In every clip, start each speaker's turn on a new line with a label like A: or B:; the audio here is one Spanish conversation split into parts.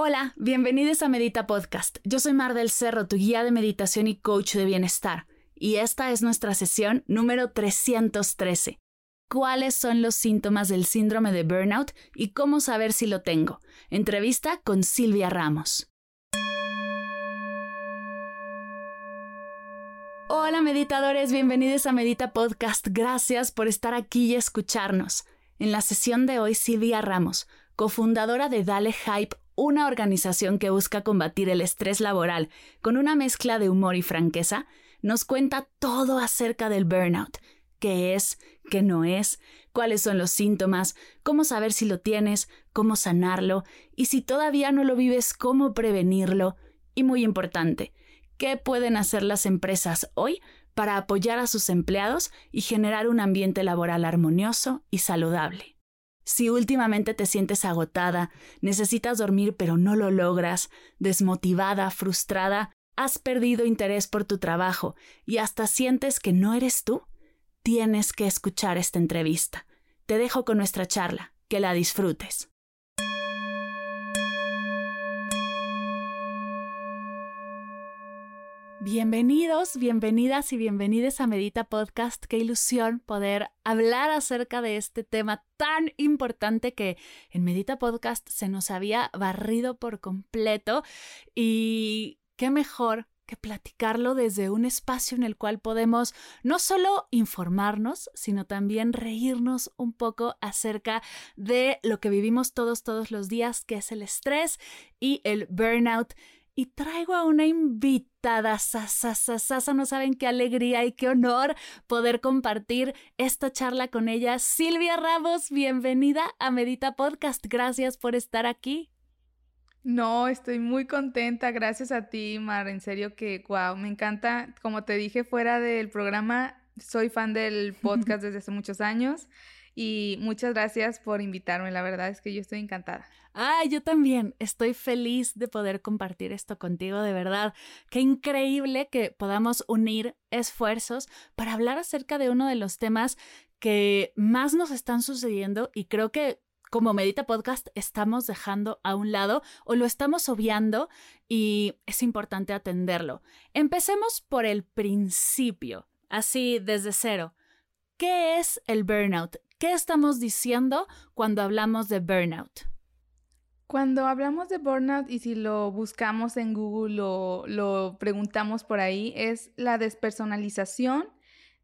A: Hola, bienvenidos a Medita Podcast. Yo soy Mar del Cerro, tu guía de meditación y coach de bienestar, y esta es nuestra sesión número 313. ¿Cuáles son los síntomas del síndrome de burnout y cómo saber si lo tengo? Entrevista con Silvia Ramos. Hola meditadores, bienvenidos a Medita Podcast. Gracias por estar aquí y escucharnos. En la sesión de hoy, Silvia Ramos, cofundadora de Dale Hype, una organización que busca combatir el estrés laboral con una mezcla de humor y franqueza, nos cuenta todo acerca del burnout, qué es, qué no es, cuáles son los síntomas, cómo saber si lo tienes, cómo sanarlo y si todavía no lo vives, cómo prevenirlo y muy importante, qué pueden hacer las empresas hoy para apoyar a sus empleados y generar un ambiente laboral armonioso y saludable. Si últimamente te sientes agotada, necesitas dormir pero no lo logras, desmotivada, frustrada, has perdido interés por tu trabajo y hasta sientes que no eres tú, tienes que escuchar esta entrevista. Te dejo con nuestra charla. Que la disfrutes. Bienvenidos, bienvenidas y bienvenidos a Medita Podcast. Qué ilusión poder hablar acerca de este tema tan importante que en Medita Podcast se nos había barrido por completo y qué mejor que platicarlo desde un espacio en el cual podemos no solo informarnos, sino también reírnos un poco acerca de lo que vivimos todos, todos los días, que es el estrés y el burnout y traigo a una invitada, sasa, sasa, no saben qué alegría y qué honor poder compartir esta charla con ella. Silvia Ramos, bienvenida a Medita Podcast. Gracias por estar aquí.
B: No, estoy muy contenta, gracias a ti, Mar. En serio que, wow, me encanta. Como te dije fuera del programa, soy fan del podcast desde hace muchos años y muchas gracias por invitarme. La verdad es que yo estoy encantada.
A: Ah, yo también estoy feliz de poder compartir esto contigo, de verdad. Qué increíble que podamos unir esfuerzos para hablar acerca de uno de los temas que más nos están sucediendo y creo que como Medita Podcast estamos dejando a un lado o lo estamos obviando y es importante atenderlo. Empecemos por el principio, así desde cero. ¿Qué es el burnout? ¿Qué estamos diciendo cuando hablamos de burnout?
B: Cuando hablamos de burnout y si lo buscamos en Google o lo preguntamos por ahí, es la despersonalización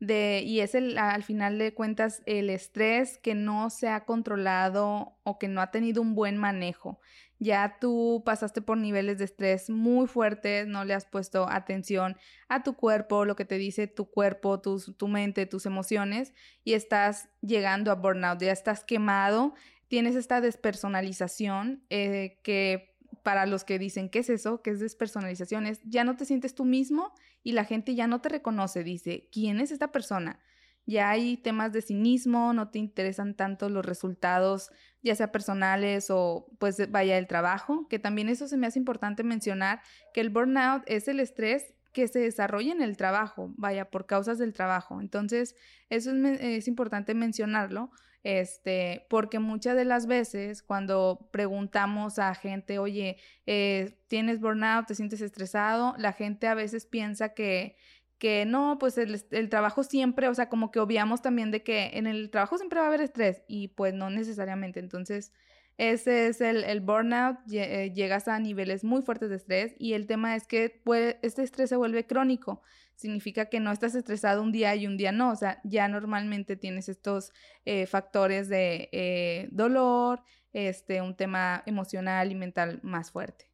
B: de, y es el, al final de cuentas el estrés que no se ha controlado o que no ha tenido un buen manejo. Ya tú pasaste por niveles de estrés muy fuertes, no le has puesto atención a tu cuerpo, lo que te dice tu cuerpo, tu, tu mente, tus emociones, y estás llegando a burnout, ya estás quemado tienes esta despersonalización eh, que para los que dicen, ¿qué es eso? ¿Qué es despersonalización? Es ya no te sientes tú mismo y la gente ya no te reconoce. Dice, ¿quién es esta persona? Ya hay temas de cinismo, no te interesan tanto los resultados, ya sea personales o pues vaya el trabajo, que también eso se me hace importante mencionar, que el burnout es el estrés que se desarrolla en el trabajo, vaya, por causas del trabajo. Entonces, eso es, es importante mencionarlo este, porque muchas de las veces cuando preguntamos a gente, oye, eh, ¿tienes burnout? ¿Te sientes estresado? La gente a veces piensa que, que no, pues el, el, trabajo siempre, o sea, como que obviamos también de que en el trabajo siempre va a haber estrés y pues no necesariamente. Entonces, ese es el, el burnout, eh, llegas a niveles muy fuertes de estrés y el tema es que este estrés se vuelve crónico significa que no estás estresado un día y un día no, o sea, ya normalmente tienes estos eh, factores de eh, dolor, este, un tema emocional y mental más fuerte.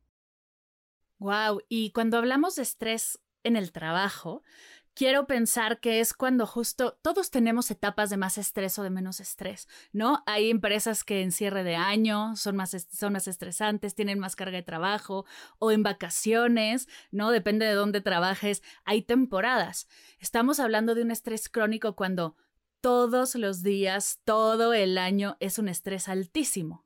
A: Wow, y cuando hablamos de estrés en el trabajo, quiero pensar que es cuando justo todos tenemos etapas de más estrés o de menos estrés, ¿no? Hay empresas que en cierre de año son más, son más estresantes, tienen más carga de trabajo o en vacaciones, ¿no? Depende de dónde trabajes, hay temporadas. Estamos hablando de un estrés crónico cuando todos los días, todo el año es un estrés altísimo.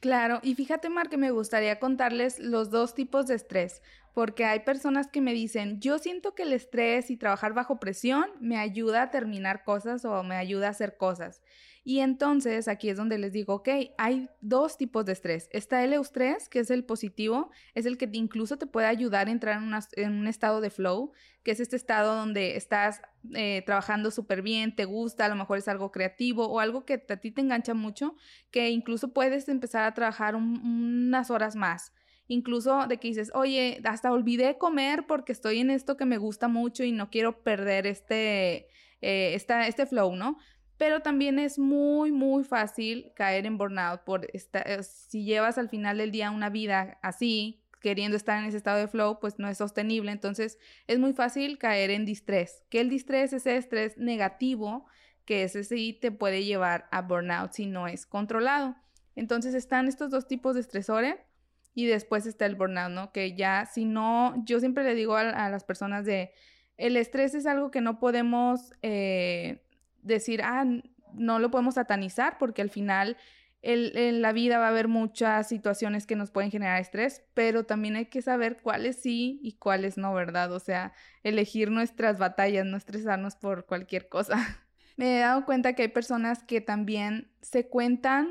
B: Claro, y fíjate, Mar, que me gustaría contarles los dos tipos de estrés, porque hay personas que me dicen, yo siento que el estrés y trabajar bajo presión me ayuda a terminar cosas o me ayuda a hacer cosas. Y entonces aquí es donde les digo, ok, hay dos tipos de estrés. Está el eustrés, que es el positivo, es el que incluso te puede ayudar a entrar en, un estado de flow, que es este estado donde estás eh, trabajando súper bien, te gusta, a lo mejor es algo creativo o algo que a ti te engancha mucho, que incluso puedes empezar a trabajar unas horas más incluso de que dices, oye, hasta olvidé comer porque estoy en esto que me gusta mucho y no quiero perder este, eh, este flow, ¿no? pero también es muy, muy fácil caer en burnout por esta, eh, si llevas al final del día una vida así, queriendo estar en ese estado de flow, pues no es sostenible. Entonces es muy fácil caer en distrés, que el distrés es ese estrés negativo, que ese sí te puede llevar a burnout si no es controlado. Entonces están estos dos tipos de estresores y después está el burnout, ¿no? Que ya si no, yo siempre le digo a, las personas de, el estrés es algo que no podemos... Eh, decir, ah, no lo podemos satanizar porque al final en la vida va a haber muchas situaciones que nos pueden generar estrés, pero también hay que saber cuáles sí y cuáles no, ¿verdad? O sea, elegir nuestras batallas, no estresarnos por cualquier cosa. Me he dado cuenta que hay personas que también se cuentan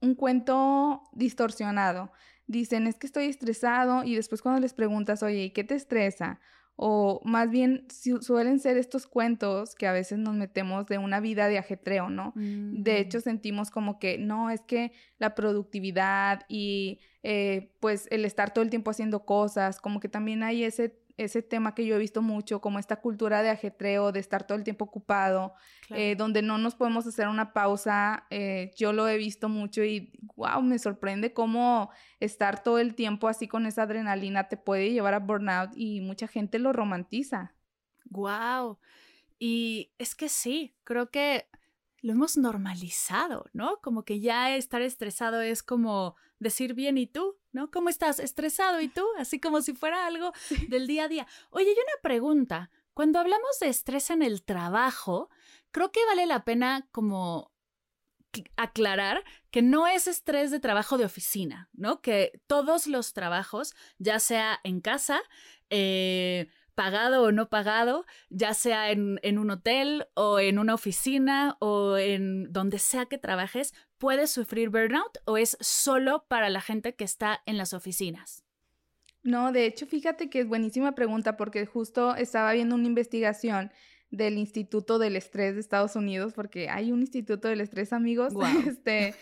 B: un cuento distorsionado. Dicen, es que estoy estresado y después cuando les preguntas, oye, ¿qué te estresa? o más bien suelen ser estos cuentos que a veces nos metemos de una vida de ajetreo, ¿no? De mm. hecho, sentimos como que no, es que la productividad y eh, pues el estar todo el tiempo haciendo cosas, como que también hay ese ese tema que yo he visto mucho, como esta cultura de ajetreo, de estar todo el tiempo ocupado, eh, donde no nos podemos hacer una pausa. Eh, yo lo he visto mucho y, wow, me sorprende cómo estar todo el tiempo así con esa adrenalina te puede llevar a burnout y mucha gente lo romantiza.
A: Wow. Y es que sí, creo que lo hemos normalizado, ¿no? Como que ya estar estresado es como decir bien y tú, ¿no? ¿Cómo estás? ¿Estresado y tú? Así como si fuera algo del día a día. Oye, y una pregunta. Cuando hablamos de estrés en el trabajo, creo que vale la pena como aclarar que no es estrés de trabajo de oficina, ¿no? Que todos los trabajos, ya sea en casa, eh, pagado o no pagado, ya sea en, un hotel o en una oficina o en donde sea que trabajes, ¿puedes sufrir burnout o es solo para la gente que está en las oficinas?
B: No, de hecho, fíjate que es buenísima pregunta porque justo estaba viendo una investigación del Instituto del Estrés de Estados Unidos, porque hay un Instituto del Estrés, amigos. Este,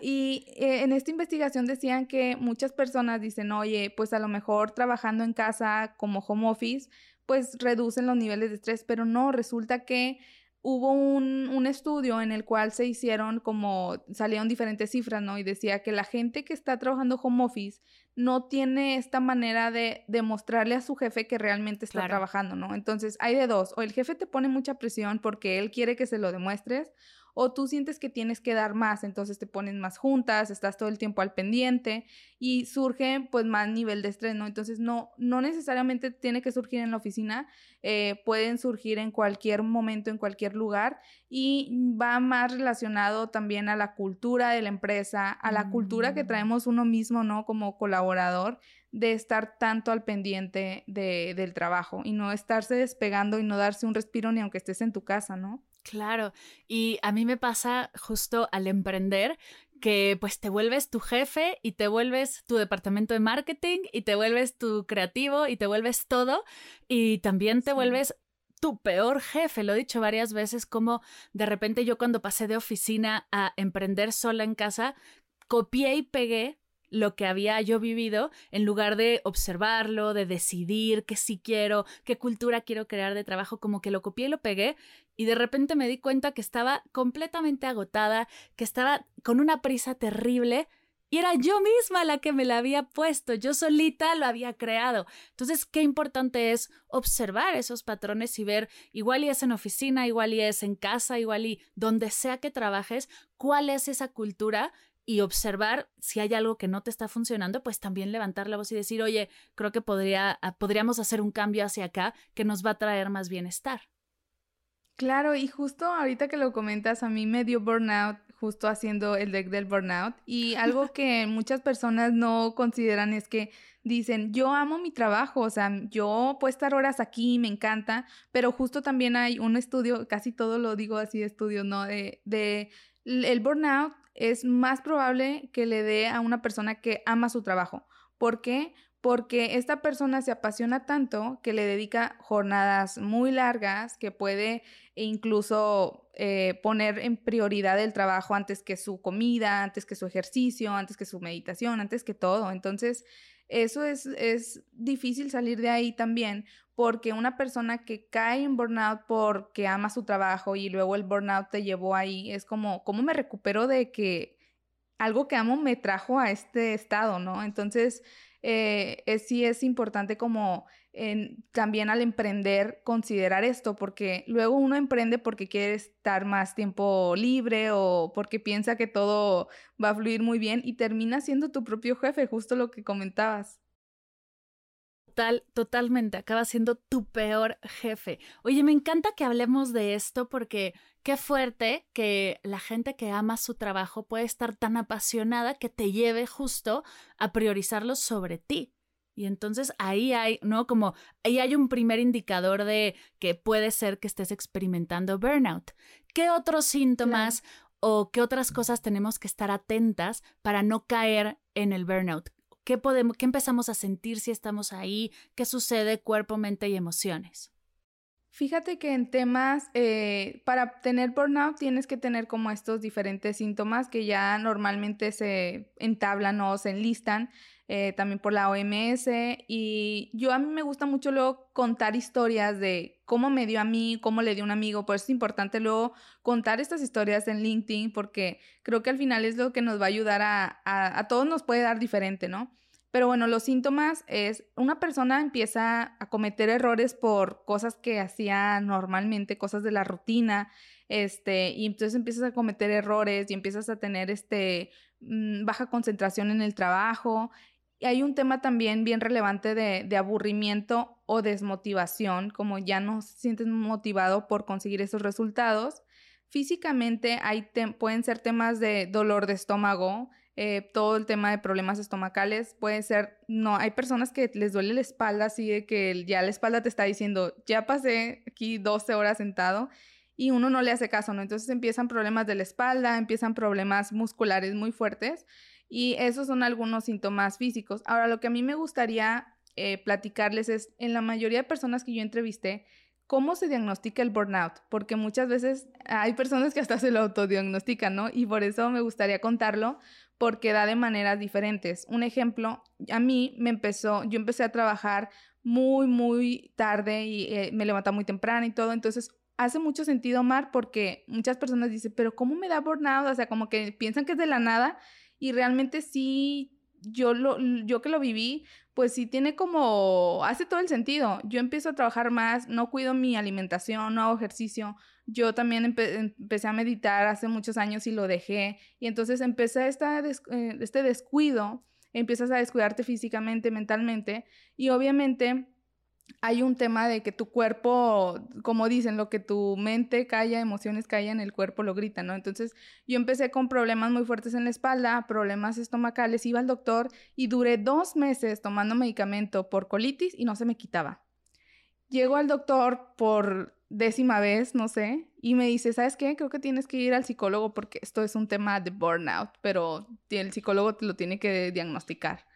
B: y eh, en esta investigación decían que muchas personas dicen, oye, pues a lo mejor trabajando en casa como home office, pues reducen los niveles de estrés, pero no, resulta que hubo un, un, estudio en el cual se hicieron como, salieron diferentes cifras, ¿no? Y decía que la gente que está trabajando home office no tiene esta manera de demostrarle a su jefe que realmente está trabajando, ¿no? Entonces hay de dos, o el jefe te pone mucha presión porque él quiere que se lo demuestres, o tú sientes que tienes que dar más, entonces te pones más juntas, estás todo el tiempo al pendiente y surge pues más nivel de estrés, ¿no? Entonces no, no necesariamente tiene que surgir en la oficina, eh, pueden surgir en cualquier momento, en cualquier lugar y va más relacionado también a la cultura de la empresa, a la cultura que mm. traemos uno mismo, ¿no? Como colaborador de estar tanto al pendiente de, del trabajo y no estarse despegando y no darse un respiro ni aunque estés en tu casa, ¿no?
A: Claro, y a mí me pasa justo al emprender que pues te vuelves tu jefe y te vuelves tu departamento de marketing y te vuelves tu creativo y te vuelves todo y también te vuelves tu peor jefe. Lo he dicho varias veces como de repente yo cuando pasé de oficina a emprender sola en casa, copié y pegué lo que había yo vivido en lugar de observarlo, de decidir qué sí quiero, qué cultura quiero crear de trabajo, como que lo copié y lo pegué y de repente me di cuenta que estaba completamente agotada, que estaba con una prisa terrible y era yo misma la que me la había puesto, yo solita lo había creado. Entonces, qué importante es observar esos patrones y ver, igual y es en oficina, igual y es en casa, igual y donde sea que trabajes, cuál es esa cultura y observar si hay algo que no te está funcionando, pues también levantar la voz y decir, oye, creo que podría, ah, podríamos hacer un cambio hacia acá que nos va a traer más bienestar.
B: Claro, y justo ahorita que lo comentas, a mí me dio burnout justo haciendo el deck del burnout y algo que muchas personas no consideran es que dicen, yo amo mi trabajo, o sea, yo puedo estar horas aquí, me encanta, pero justo también hay un estudio, casi todo lo digo así de estudio, ¿no? De, de el burnout es más probable que le dé a una persona que ama su trabajo. ¿Por qué? Porque esta persona se apasiona tanto que le dedica jornadas muy largas, que puede incluso eh, poner en prioridad el trabajo antes que su comida, antes que su ejercicio, antes que su meditación, antes que todo. Entonces, eso es, es difícil salir de ahí también porque una persona que cae en burnout porque ama su trabajo y luego el burnout te llevó ahí, es como, ¿cómo me recupero de que algo que amo me trajo a este estado, ¿no? Entonces, eh, sí es importante como también al emprender considerar esto, porque luego uno emprende porque quiere estar más tiempo libre o porque piensa que todo va a fluir muy bien y termina siendo tu propio jefe, justo lo que comentabas.
A: Total, totalmente, acaba siendo tu peor jefe. Oye, me encanta que hablemos de esto porque qué fuerte que la gente que ama su trabajo puede estar tan apasionada que te lleve justo a priorizarlo sobre ti. Y entonces ahí hay, ¿no? Como ahí hay un primer indicador de que puede ser que estés experimentando burnout. ¿Qué otros síntomas o qué otras cosas tenemos que estar atentas para no caer en el burnout? ¿Qué, podemos, ¿Qué empezamos a sentir si estamos ahí? ¿Qué sucede cuerpo, mente y emociones?
B: Fíjate que en temas, eh, para tener burnout tienes que tener como estos diferentes síntomas que ya normalmente se entablan o se enlistan eh, también por la OMS. Y yo a mí me gusta mucho luego contar historias de cómo me dio a mí, cómo le dio un amigo. Por eso es importante luego contar estas historias en LinkedIn porque creo que al final es lo que nos va a ayudar a, a, todos nos puede dar diferente, ¿no? Pero bueno, los síntomas es una persona empieza a cometer errores por cosas que hacía normalmente, cosas de la rutina, este, y entonces empiezas a cometer errores y empiezas a tener este mm, baja concentración en el trabajo, y hay un tema también bien relevante de, aburrimiento o desmotivación, como ya no se sientes motivado por conseguir esos resultados. Físicamente pueden ser temas de dolor de estómago, eh, todo el tema de problemas estomacales, puede ser, no, hay personas que les duele la espalda, así de que ya la espalda te está diciendo, ya pasé aquí 12 horas sentado y uno no le hace caso, ¿no? Entonces empiezan problemas de la espalda, empiezan problemas musculares muy fuertes y esos son algunos síntomas físicos. Ahora, lo que a mí me gustaría eh, platicarles es, en la mayoría de personas que yo entrevisté, cómo se diagnostica el burnout, porque muchas veces hay personas que hasta se lo autodiagnostican, ¿no? Y por eso me gustaría contarlo, porque da de maneras diferentes. Un ejemplo, a mí me empezó, yo empecé a trabajar muy, muy tarde y eh, me levantaba muy temprano y todo, entonces hace mucho sentido, Mar, porque muchas personas dicen, pero ¿cómo me da burnout? O sea, como que piensan que es de la nada y realmente sí, yo, lo, yo que lo viví, pues sí tiene como, hace todo el sentido. Yo empiezo a trabajar más, no cuido mi alimentación, no hago ejercicio. Yo también empecé a meditar hace muchos años y lo dejé. Y entonces empecé esta eh, este descuido, empiezas a descuidarte físicamente, mentalmente. Y obviamente hay un tema de que tu cuerpo, como dicen, lo que tu mente calla, emociones callan, el cuerpo lo grita, ¿no? Entonces yo empecé con problemas muy fuertes en la espalda, problemas estomacales, iba al doctor y duré dos meses tomando medicamento por colitis y no se me quitaba. Llego al doctor por décima vez, no sé, y me dice, ¿sabes qué? Creo que tienes que ir al psicólogo porque esto es un tema de burnout, pero el psicólogo te lo tiene que diagnosticar.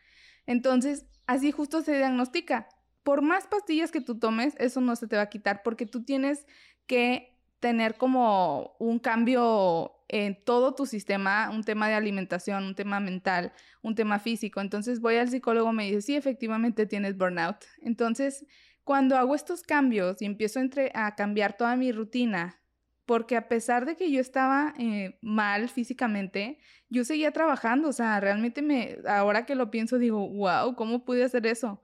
B: Entonces, así justo se diagnostica por más pastillas que tú tomes, eso no se te va a quitar porque tú tienes que tener como un cambio en todo tu sistema, un tema de alimentación, un tema mental, un tema físico. Entonces voy al psicólogo, me dice, sí, efectivamente tienes burnout. Entonces, cuando hago estos cambios y empiezo a cambiar toda mi rutina porque a pesar de que yo estaba eh, mal físicamente, yo seguía trabajando, o sea, realmente me, ahora que lo pienso, digo, wow, ¿cómo pude hacer eso?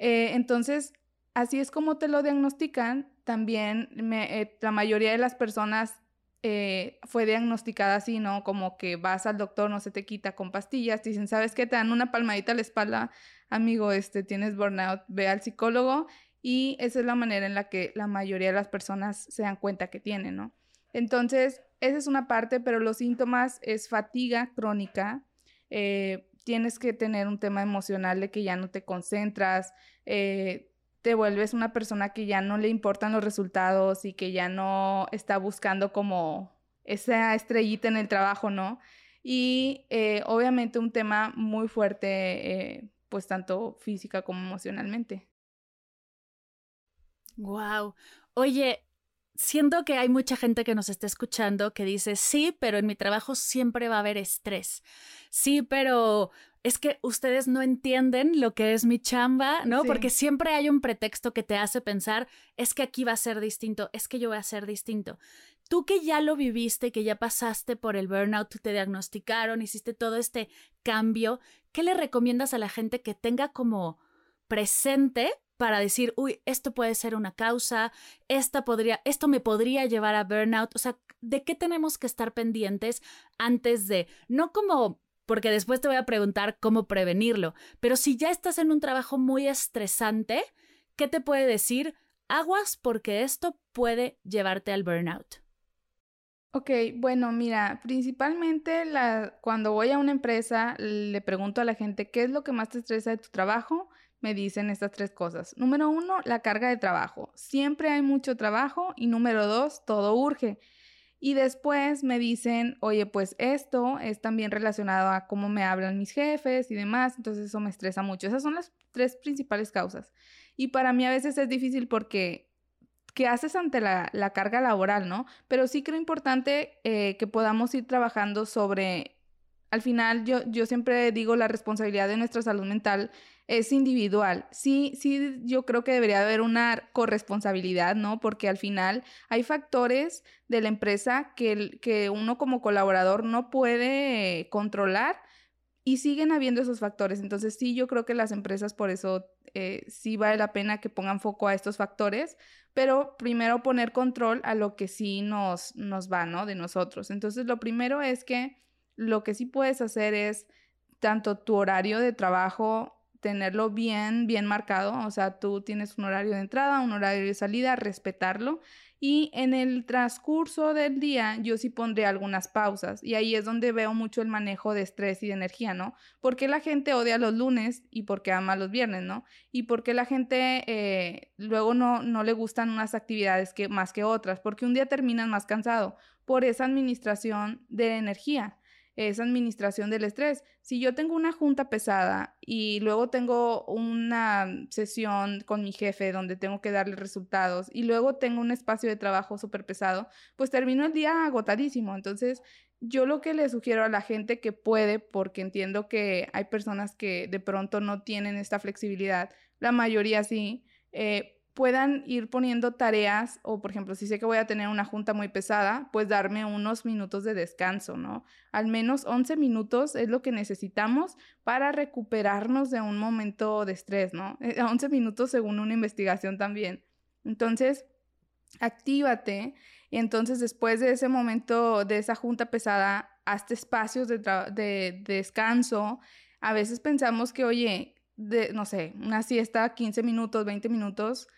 B: Eh, entonces, así es como te lo diagnostican, también eh, la mayoría de las personas fue diagnosticada así, ¿no? Como que vas al doctor, no se te quita con pastillas, dicen, ¿sabes qué? Te dan una palmadita a la espalda, amigo, este, tienes burnout, ve al psicólogo y esa es la manera en la que la mayoría de las personas se dan cuenta que tienen, ¿no? Entonces, esa es una parte, pero los síntomas es fatiga crónica, eh, tienes que tener un tema emocional de que ya no te concentras, eh, te vuelves una persona que ya no le importan los resultados y que ya no está buscando como esa estrellita en el trabajo, ¿no? Y eh, obviamente un tema muy fuerte, pues tanto física como emocionalmente.
A: Wow. Oye, siento que hay mucha gente que nos está escuchando que dice, sí, pero en mi trabajo siempre va a haber estrés. Sí, pero es que ustedes no entienden lo que es mi chamba, ¿no? Porque siempre hay un pretexto que te hace pensar, es que aquí va a ser distinto, es que yo voy a ser distinto. Tú que ya lo viviste, que ya pasaste por el burnout, te diagnosticaron, hiciste todo este cambio, ¿qué le recomiendas a la gente que tenga como presente para decir, uy, esto puede ser una causa, esta podría, esto me podría llevar a burnout. O sea, ¿de qué tenemos que estar pendientes antes de, no como, porque después te voy a preguntar cómo prevenirlo, pero si ya estás en un trabajo muy estresante, ¿qué te puede decir? Aguas porque esto puede llevarte al burnout.
B: Ok, bueno, mira, principalmente cuando voy a una empresa le pregunto a la gente qué es lo que más te estresa de tu trabajo me dicen estas tres cosas. Número uno, la carga de trabajo. Siempre hay mucho trabajo. Y número dos, todo urge. Y después me dicen, oye, pues esto es también relacionado a cómo me hablan mis jefes y demás. Entonces eso me estresa mucho. Esas son las tres principales causas. Y para mí a veces es difícil porque ¿qué haces ante la, carga laboral, no? Pero sí creo importante eh, que podamos ir trabajando sobre, al final yo, yo siempre digo la responsabilidad de nuestra salud mental es individual. Sí, sí, yo creo que debería haber una corresponsabilidad, ¿no? Porque al final hay factores de la empresa que, que uno como colaborador no puede controlar y siguen habiendo esos factores. Entonces sí, yo creo que las empresas por eso eh, sí vale la pena que pongan foco a estos factores, pero primero poner control a lo que sí nos, nos va, ¿no? De nosotros. Entonces lo primero es que lo que sí puedes hacer es tanto tu horario de trabajo tenerlo bien, bien marcado, o sea, tú tienes un horario de entrada, un horario de salida, respetarlo. Y en el transcurso del día yo sí pondré algunas pausas y ahí es donde veo mucho el manejo de estrés y de energía, ¿no? Porque la gente odia los lunes y porque ama los viernes, ¿no? Y porque la gente eh, luego no, no le gustan unas actividades que, más que otras, porque un día terminan más cansado por esa administración de energía esa administración del estrés. Si yo tengo una junta pesada y luego tengo una sesión con mi jefe donde tengo que darle resultados y luego tengo un espacio de trabajo súper pesado, pues termino el día agotadísimo. Entonces, yo lo que le sugiero a la gente que puede, porque entiendo que hay personas que de pronto no tienen esta flexibilidad, la mayoría sí, eh, puedan ir poniendo tareas o, por ejemplo, si sé que voy a tener una junta muy pesada, pues darme unos minutos de descanso, ¿no? Al menos 11 minutos es lo que necesitamos para recuperarnos de un momento de estrés, ¿no? 11 eh, minutos según una investigación también. Entonces, actívate y entonces después de ese momento, de esa junta pesada, hazte espacios de, de descanso. A veces pensamos que, oye, de, no sé, una siesta 15 minutos, 20 minutos,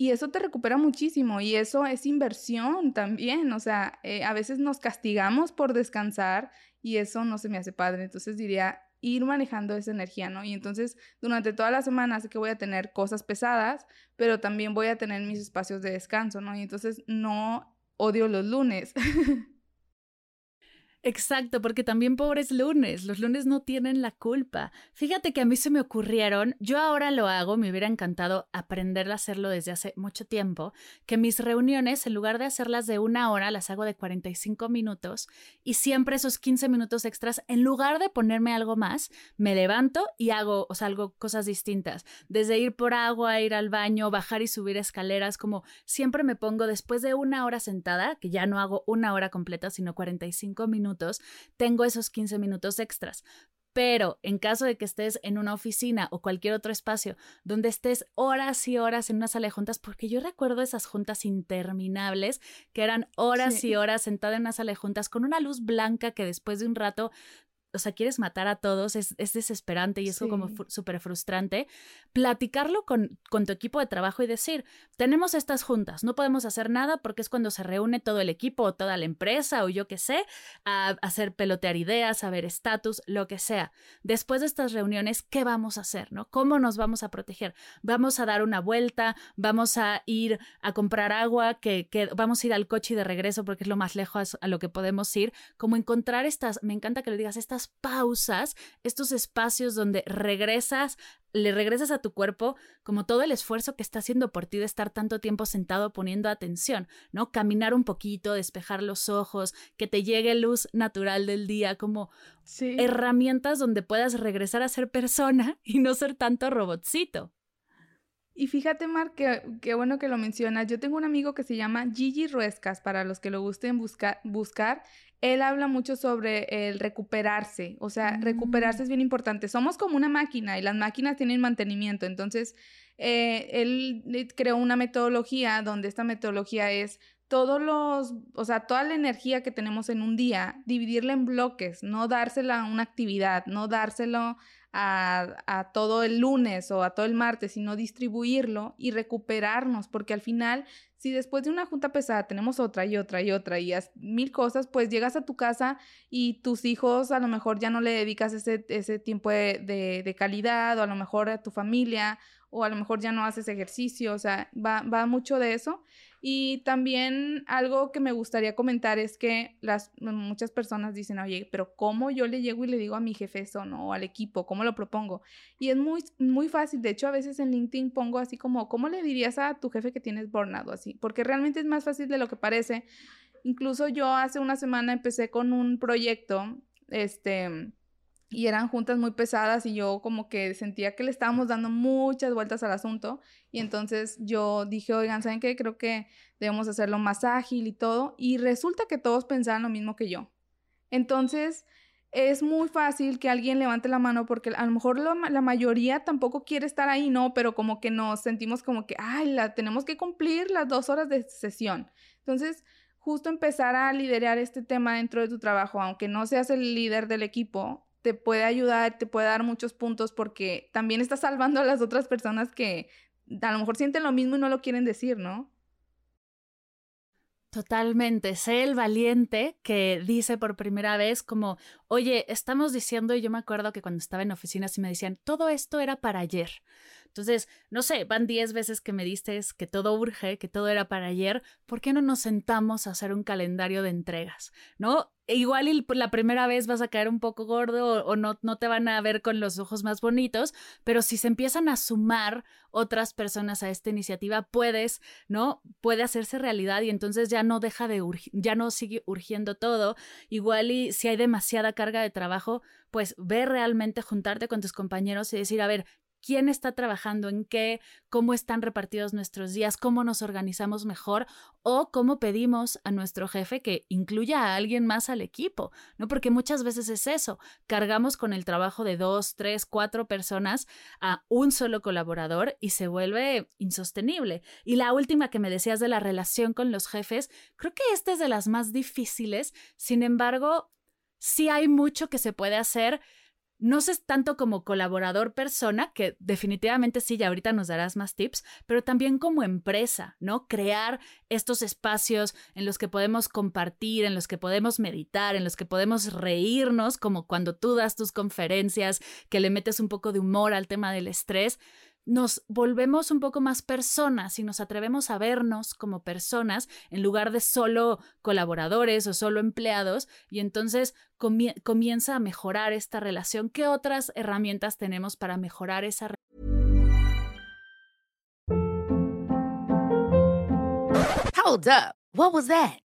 B: y eso te recupera muchísimo y eso es inversión también. O sea, eh, a veces nos castigamos por descansar y eso no se me hace padre. Entonces diría ir manejando esa energía, ¿no? Y entonces durante toda la semana sé que voy a tener cosas pesadas, pero también voy a tener mis espacios de descanso, ¿no? Y entonces no odio los lunes.
A: Exacto, porque también pobres lunes, los lunes no tienen la culpa. Fíjate que a mí se me ocurrieron, yo ahora lo hago, me hubiera encantado aprender a hacerlo desde hace mucho tiempo, que mis reuniones, en lugar de hacerlas de una hora, las hago de 45 minutos y siempre esos 15 minutos extras, en lugar de ponerme algo más, me levanto y hago, o sea, cosas distintas, desde ir por agua, ir al baño, bajar y subir escaleras, como siempre me pongo después de una hora sentada, que ya no hago una hora completa, sino 45 minutos tengo esos 15 minutos extras. Pero en caso de que estés en una oficina o cualquier otro espacio donde estés horas y horas en una sala de juntas, porque yo recuerdo esas juntas interminables que eran horas y horas sentada en una sala de juntas con una luz blanca que después de un rato o sea, quieres matar a todos, es, desesperante y es como súper frustrante, platicarlo con, con, tu equipo de trabajo y decir, tenemos estas juntas, no podemos hacer nada porque es cuando se reúne todo el equipo o toda la empresa o yo qué sé, a, hacer pelotear ideas, a ver estatus, lo que sea. Después de estas reuniones, ¿qué vamos a hacer? ¿no? ¿Cómo nos vamos a proteger? ¿Vamos a dar una vuelta? ¿Vamos a ir a comprar agua? que, que vamos a ir al coche y de regreso porque es lo más lejos a lo que podemos ir? Como encontrar estas, me encanta que lo digas, estas pausas, estos espacios donde regresas, le regresas a tu cuerpo como todo el esfuerzo que está haciendo por ti de estar tanto tiempo sentado poniendo atención, ¿no? Caminar un poquito, despejar los ojos, que te llegue luz natural del día, como herramientas donde puedas regresar a ser persona y no ser tanto robotcito.
B: Y fíjate, Mar, qué bueno que lo mencionas. Yo tengo un amigo que se llama Gigi Ruescas, para los que lo gusten buscar. Él habla mucho sobre el recuperarse, o sea, recuperarse mm. es bien importante. Somos como una máquina y las máquinas tienen mantenimiento, entonces eh, él creó una metodología donde esta metodología es todos los, o sea, toda la energía que tenemos en un día, dividirla en bloques, no dársela a una actividad, no dárselo a, todo el lunes o a todo el martes, sino distribuirlo y recuperarnos, porque al final, si después de una junta pesada tenemos otra y otra y otra y mil cosas, pues llegas a tu casa y tus hijos a lo mejor ya no le dedicas ese, ese tiempo de, de calidad o a lo mejor a tu familia o a lo mejor ya no haces ejercicio, o sea, va, va mucho de eso. Y también algo que me gustaría comentar es que las, muchas personas dicen, oye, pero ¿cómo yo le llego y le digo a mi jefe eso, no? O al equipo, ¿cómo lo propongo? Y es muy, muy fácil. De hecho, a veces en LinkedIn pongo así como, ¿cómo le dirías a tu jefe que tienes burnout? Así, porque realmente es más fácil de lo que parece. Incluso yo hace una semana empecé con un proyecto, este, y eran juntas muy pesadas y yo como que sentía que le estábamos dando muchas vueltas al asunto y entonces yo dije, oigan, ¿saben qué? Creo que debemos hacerlo más ágil y todo y resulta que todos pensaban lo mismo que yo. Entonces es muy fácil que alguien levante la mano porque a lo mejor la, mayoría tampoco quiere estar ahí, ¿no? Pero como que nos sentimos como que, ay, la, tenemos que cumplir las dos horas de sesión. Entonces, justo empezar a liderar este tema dentro de tu trabajo, aunque no seas el líder del equipo, te puede ayudar, te puede dar muchos puntos porque también estás salvando a las otras personas que a lo mejor sienten lo mismo y no lo quieren decir, ¿no?
A: Totalmente, sé el valiente que dice por primera vez como, oye, estamos diciendo, y yo me acuerdo que cuando estaba en oficinas y me decían, todo esto era para ayer. Entonces, no sé, van 10 veces que me diste que todo urge, que todo era para ayer, ¿por qué no nos sentamos a hacer un calendario de entregas? ¿No? E igual y la primera vez vas a caer un poco gordo o, no, no te van a ver con los ojos más bonitos, pero si se empiezan a sumar otras personas a esta iniciativa, puedes, ¿no? Puede hacerse realidad y entonces ya no deja de ya no sigue urgiendo todo. Igual y si hay demasiada carga de trabajo, pues ve realmente juntarte con tus compañeros y decir, a ver, quién está trabajando en qué, cómo están repartidos nuestros días, cómo nos organizamos mejor o cómo pedimos a nuestro jefe que incluya a alguien más al equipo, ¿no? Porque muchas veces es eso, cargamos con el trabajo de dos, tres, cuatro personas a un solo colaborador y se vuelve insostenible. Y la última que me decías de la relación con los jefes, creo que esta es de las más difíciles, sin embargo, sí hay mucho que se puede hacer no sé tanto como colaborador persona, que definitivamente sí, ya ahorita nos darás más tips, pero también como empresa, ¿no? Crear estos espacios en los que podemos compartir, en los que podemos meditar, en los que podemos reírnos, como cuando tú das tus conferencias, que le metes un poco de humor al tema del estrés. Nos volvemos un poco más personas y nos atrevemos a vernos como personas en lugar de solo colaboradores o solo empleados y entonces comienza a mejorar esta relación. ¿Qué otras herramientas tenemos para mejorar esa relación?
C: Hold up. What was that?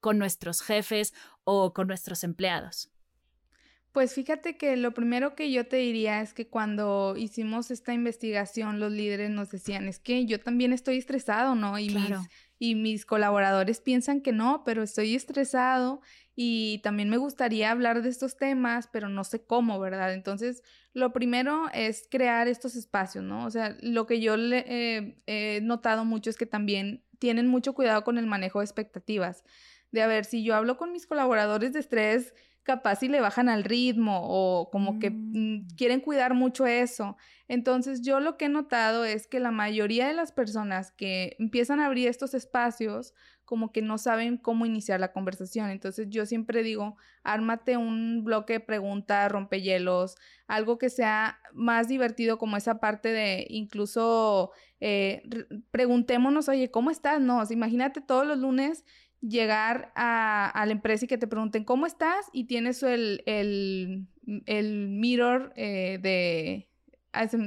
A: con nuestros jefes o con nuestros empleados?
B: Pues fíjate que lo primero que yo te diría es que cuando hicimos esta investigación, los líderes nos decían, es que yo también estoy estresado, ¿no? Y, mis, y mis colaboradores piensan que no, pero estoy estresado y también me gustaría hablar de estos temas, pero no sé cómo, ¿verdad? Entonces, lo primero es crear estos espacios, ¿no? O sea, lo que yo le, he notado mucho es que también tienen mucho cuidado con el manejo de expectativas de a ver, si yo hablo con mis colaboradores de estrés, capaz si le bajan al ritmo o como que mm. Mm, quieren cuidar mucho eso. Entonces yo lo que he notado es que la mayoría de las personas que empiezan a abrir estos espacios como que no saben cómo iniciar la conversación. Entonces yo siempre digo, ármate un bloque de preguntas, rompehielos, algo que sea más divertido como esa parte de incluso eh, preguntémonos, oye, ¿cómo estás? No, imagínate todos los lunes llegar a, la empresa y que te pregunten cómo estás y tienes el, el, el mirror eh, de...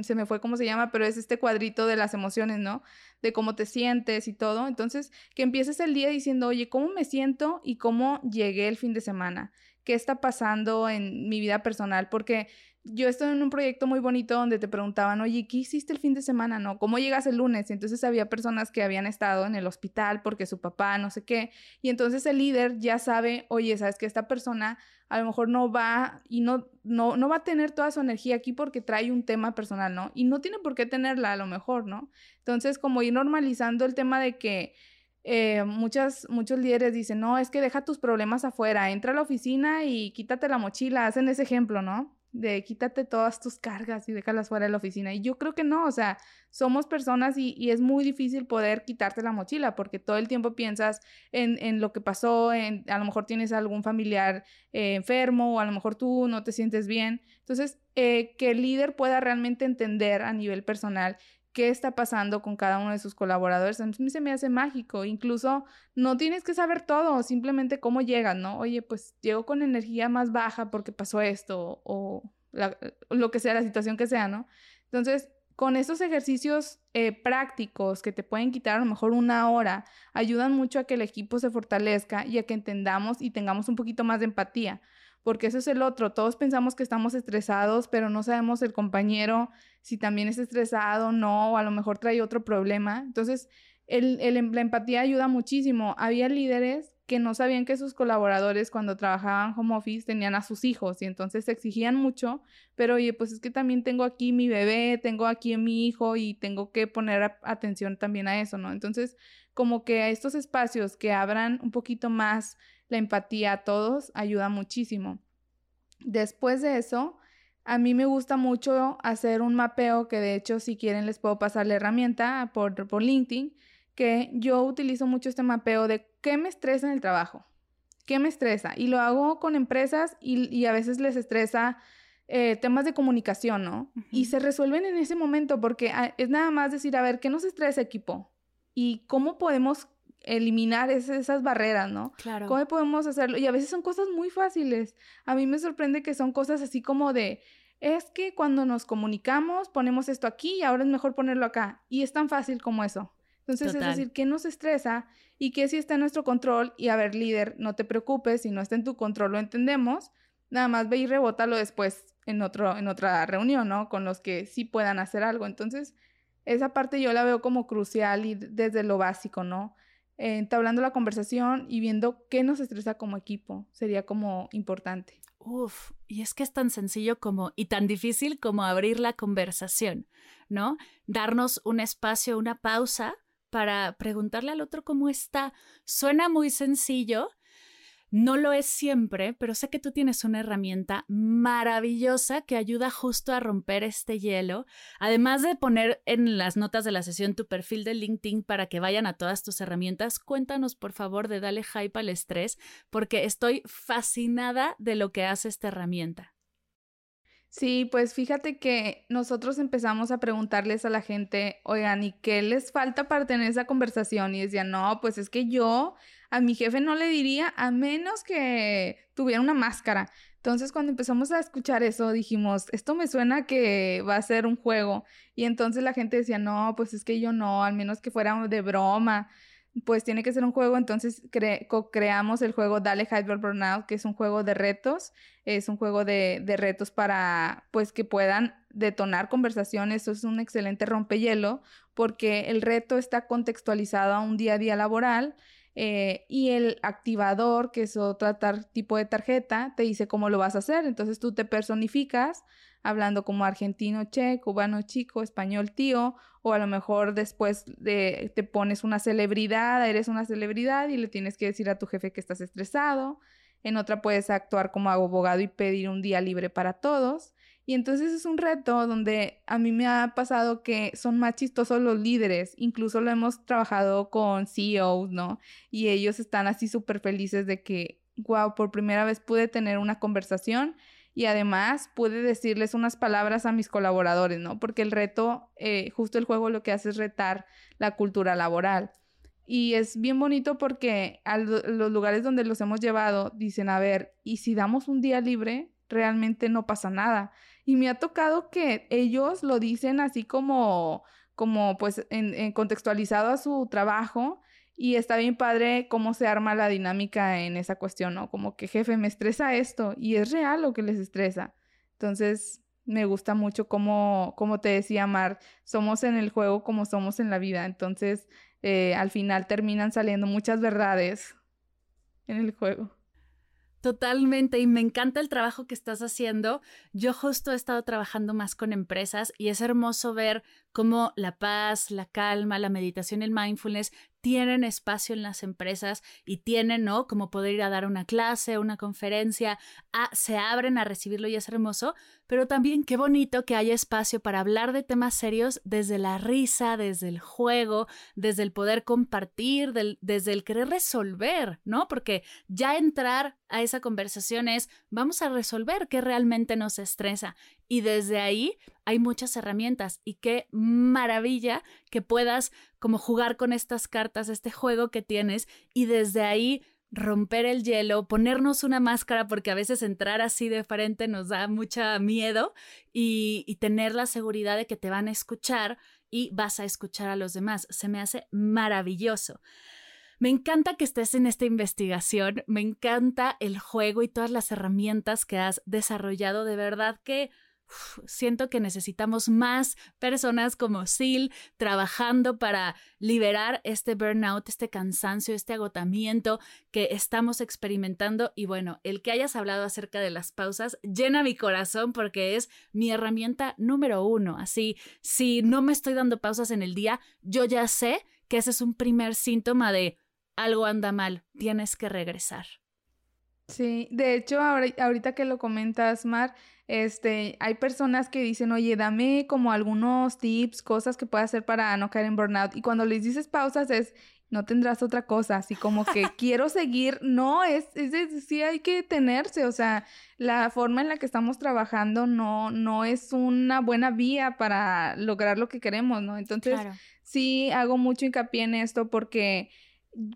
B: se, me fue cómo se llama, pero es este cuadrito de las emociones, ¿no? De cómo te sientes y todo. Entonces, que empieces el día diciendo, oye, ¿cómo me siento y cómo llegué el fin de semana? ¿Qué está pasando en mi vida personal? Porque yo estoy en un proyecto muy bonito donde te preguntaban, oye, ¿qué hiciste el fin de semana? No, ¿cómo llegas el lunes? Entonces había personas que habían estado en el hospital porque su papá, no sé qué. Y entonces el líder ya sabe, oye, sabes que esta persona a lo mejor no va y no, no, no va a tener toda su energía aquí porque trae un tema personal, ¿no? Y no tiene por qué tenerla a lo mejor, ¿no? Entonces, como ir normalizando el tema de que eh, muchas, muchos líderes dicen, no, es que deja tus problemas afuera, entra a la oficina y quítate la mochila, hacen ese ejemplo, ¿no? De quítate todas tus cargas y déjalas fuera de la oficina. Y yo creo que no, o sea, somos personas y, es muy difícil poder quitarte la mochila porque todo el tiempo piensas en, lo que pasó, en, a lo mejor tienes algún familiar eh, enfermo o a lo mejor tú no te sientes bien. Entonces, eh, que el líder pueda realmente entender a nivel personal qué está pasando con cada uno de sus colaboradores. A mí se me hace mágico. Incluso no tienes que saber todo, simplemente cómo llegas, ¿no? Oye, pues llego con energía más baja porque pasó esto o lo que sea, la situación que sea, ¿no? Entonces, con estos ejercicios eh, prácticos que te pueden quitar a lo mejor una hora, ayudan mucho a que el equipo se fortalezca y a que entendamos y tengamos un poquito más de empatía porque eso es el otro. Todos pensamos que estamos estresados, pero no sabemos el compañero si también es estresado o no, o a lo mejor trae otro problema. Entonces, el, la empatía ayuda muchísimo. Había líderes que no sabían que sus colaboradores cuando trabajaban home office tenían a sus hijos y entonces se exigían mucho, pero oye, pues es que también tengo aquí mi bebé, tengo aquí mi hijo y tengo que poner atención también a eso, ¿no? Entonces, como que a estos espacios que abran un poquito más la empatía a todos ayuda muchísimo. Después de eso, a mí me gusta mucho hacer un mapeo que de hecho si quieren les puedo pasar la herramienta por, por LinkedIn, que yo utilizo mucho este mapeo de qué me estresa en el trabajo, qué me estresa. Y lo hago con empresas y, a veces les estresa eh, temas de comunicación, ¿no? Y se resuelven en ese momento porque ah, es nada más decir, a ver, ¿qué nos estresa equipo? ¿Y cómo podemos eliminar esas barreras, ¿no?
A: Claro.
B: ¿Cómo podemos hacerlo? Y a veces son cosas muy fáciles. A mí me sorprende que son cosas así como de, es que cuando nos comunicamos ponemos esto aquí y ahora es mejor ponerlo acá. Y es tan fácil como eso. Entonces, es decir, ¿qué nos estresa y qué si está en nuestro control? Y a ver, líder, no te preocupes, si no está en tu control, lo entendemos. Nada más ve y rebótalo después en, otro, en otra reunión, ¿no? Con los que sí puedan hacer algo. Entonces, esa parte yo la veo como crucial y desde lo básico, ¿no? Entablando la conversación y viendo qué nos estresa como equipo. Sería como importante.
A: Uf, y es que es tan sencillo como y tan difícil como abrir la conversación, ¿no? Darnos un espacio, una pausa para preguntarle al otro cómo está. Suena muy sencillo, no lo es siempre, pero sé que tú tienes una herramienta maravillosa que ayuda justo a romper este hielo. Además de poner en las notas de la sesión tu perfil de LinkedIn para que vayan a todas tus herramientas, cuéntanos por favor de Dale Hype al Estrés, porque estoy fascinada de lo que hace esta herramienta.
B: Sí, pues fíjate que nosotros empezamos a preguntarles a la gente, oigan, ¿y qué les falta para tener esa conversación? Y decían, no, pues es que yo a mi jefe no le diría a menos que tuviera una máscara. Entonces cuando empezamos a escuchar eso dijimos, esto me suena que va a ser un juego. Y entonces la gente decía, no, pues es que yo no, al menos que fuera de broma pues tiene que ser un juego, entonces creamos el juego Dale Hyper Burnout, que es un juego de retos, es un juego de, de, retos para pues que puedan detonar conversaciones, eso es un excelente rompehielo, porque el reto está contextualizado a un día a día laboral eh, y el activador, que es otro tipo de tarjeta, te dice cómo lo vas a hacer, entonces tú te personificas hablando como argentino che, cubano chico, español tío, o a lo mejor después de, te pones una celebridad, eres una celebridad y le tienes que decir a tu jefe que estás estresado. En otra puedes actuar como abogado y pedir un día libre para todos. Y entonces es un reto donde a mí me ha pasado que son más chistosos los líderes, incluso lo hemos trabajado con CEOs, ¿no? Y ellos están así súper felices de que, wow, por primera vez pude tener una conversación y además pude decirles unas palabras a mis colaboradores, ¿no? Porque el reto, eh, justo el juego lo que hace es retar la cultura laboral. Y es bien bonito porque a los lugares donde los hemos llevado dicen, a ver, ¿y si damos un día libre? Realmente no pasa nada. Y me ha tocado que ellos lo dicen así como, como pues en contextualizado a su trabajo y está bien padre cómo se arma la dinámica en esa cuestión, ¿no? Como que jefe, me estresa esto y es real lo que les estresa. Entonces, me gusta mucho cómo, como te decía Mar, somos en el juego como somos en la vida. Entonces, eh, al final terminan saliendo muchas verdades en el juego.
A: Totalmente, y me encanta el trabajo que estás haciendo. Yo justo he estado trabajando más con empresas y es hermoso ver cómo la paz, la calma, la meditación, el mindfulness tienen espacio en las empresas y tienen, ¿no? Como poder ir a dar una clase, una conferencia, se abren a recibirlo y es hermoso, pero también qué bonito que haya espacio para hablar de temas serios desde la risa, desde el juego, desde el poder compartir, desde el querer resolver, ¿no? Porque ya entrar a esa conversación es, vamos a resolver qué realmente nos estresa. Y desde ahí hay muchas herramientas y qué maravilla que puedas como jugar con estas cartas, este juego que tienes y desde ahí romper el hielo, ponernos una máscara, porque a veces entrar así de frente nos da mucha miedo y, y, tener la seguridad de que te van a escuchar y vas a escuchar a los demás. Se me hace maravilloso. Me encanta que estés en esta investigación, me encanta el juego y todas las herramientas que has desarrollado. De verdad que siento que necesitamos más personas como Sil trabajando para liberar este burnout, este cansancio, este agotamiento que estamos experimentando. Y bueno, el que hayas hablado acerca de las pausas llena mi corazón porque es mi herramienta número uno. Así, si no me estoy dando pausas en el día, yo ya sé que ese es un primer síntoma de algo anda mal, tienes que regresar.
B: Sí, de hecho, ahorita que lo comentas, Mar, este, hay personas que dicen, oye, dame como algunos tips, cosas que pueda hacer para no caer en burnout. Y cuando les dices pausas es, no tendrás otra cosa, así como que quiero seguir, no, es, es, sí hay que tenerse, o sea, la forma en la que estamos trabajando no, no es una buena vía para lograr lo que queremos, ¿no? Entonces, sí hago mucho hincapié en esto porque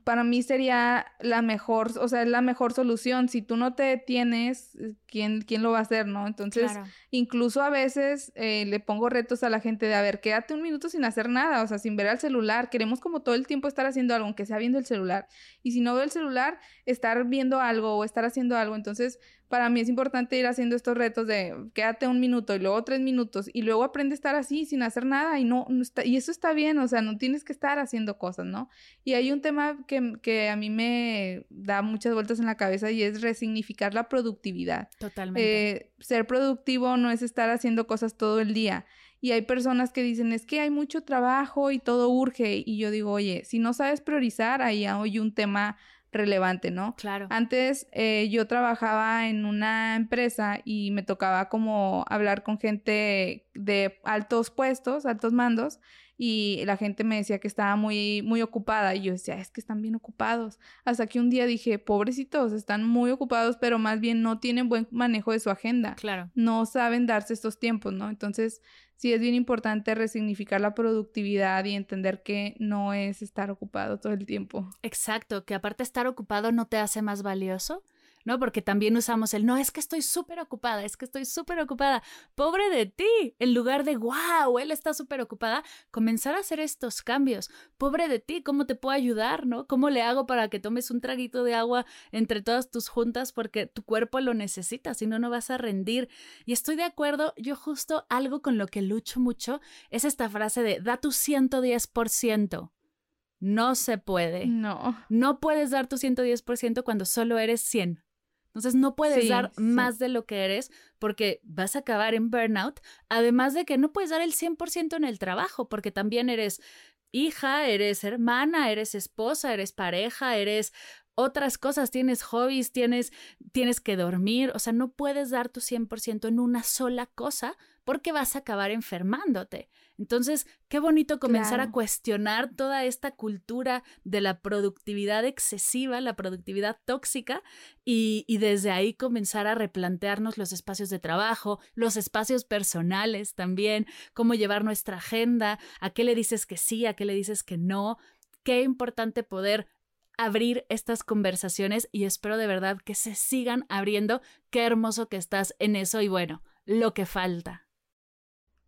B: para mí sería la mejor, o sea, es la mejor solución. Si tú no te detienes, eh, ¿quién, quién lo va a hacer, no? Entonces, incluso a veces eh, le pongo retos a la gente de, a ver, quédate un minuto sin hacer nada, o sea, sin ver al celular. Queremos como todo el tiempo estar haciendo algo, aunque sea viendo el celular. Y si no veo el celular, estar viendo algo o estar haciendo algo. Entonces, para mí es importante ir haciendo estos retos de quédate un minuto y luego tres minutos y luego aprende a estar así sin hacer nada y no, está, y eso está bien, o sea, no tienes que estar haciendo cosas, ¿no? Y hay un tema que, que a mí me da muchas vueltas en la cabeza y es resignificar la productividad.
A: Totalmente.
B: Eh, ser productivo no es estar haciendo cosas todo el día. Y hay personas que dicen, es que hay mucho trabajo y todo urge. Y yo digo, oye, si no sabes priorizar, ahí hay un tema relevante, ¿no?
A: Claro.
B: Antes eh, yo trabajaba en una empresa y me tocaba como hablar con gente de altos puestos, altos mandos, y la gente me decía que estaba muy, muy ocupada y yo decía, es que están bien ocupados. Hasta que un día dije, pobrecitos, están muy ocupados, pero más bien no tienen buen manejo de su agenda.
A: Claro.
B: No saben darse estos tiempos, ¿no? Entonces, sí es bien importante resignificar la productividad y entender que no es estar ocupado todo el tiempo.
A: Exacto, que aparte estar ocupado no te hace más valioso, ¿no? Porque también usamos el, no, es que estoy súper ocupada, es que estoy súper ocupada. Pobre de ti, en lugar de, wow, él está súper ocupada, comenzar a hacer estos cambios. Pobre de ti, ¿cómo te puedo ayudar, no? ¿Cómo le hago para que tomes un traguito de agua entre todas tus juntas porque tu cuerpo lo necesita, si no, no vas a rendir? Y estoy de acuerdo, yo justo algo con lo que lucho mucho es esta frase de, da tu 110%. No se puede.
B: No.
A: No puedes dar tu 110% cuando solo eres 100. Entonces no puedes dar más de lo que eres porque vas a acabar en burnout, además de que no puedes dar el 100% en el trabajo porque también eres hija, eres hermana, eres esposa, eres pareja, eres otras cosas, tienes hobbies, tienes, tienes que dormir, o sea, no puedes dar tu 100% en una sola cosa porque vas a acabar enfermándote. Entonces, qué bonito comenzar a cuestionar toda esta cultura de la productividad excesiva, la productividad tóxica, y, y, desde ahí comenzar a replantearnos los espacios de trabajo, los espacios personales también, cómo llevar nuestra agenda, a qué le dices que sí, a qué le dices que no. Qué importante poder abrir estas conversaciones y espero de verdad que se sigan abriendo. Qué hermoso que estás en eso y bueno, lo que falta.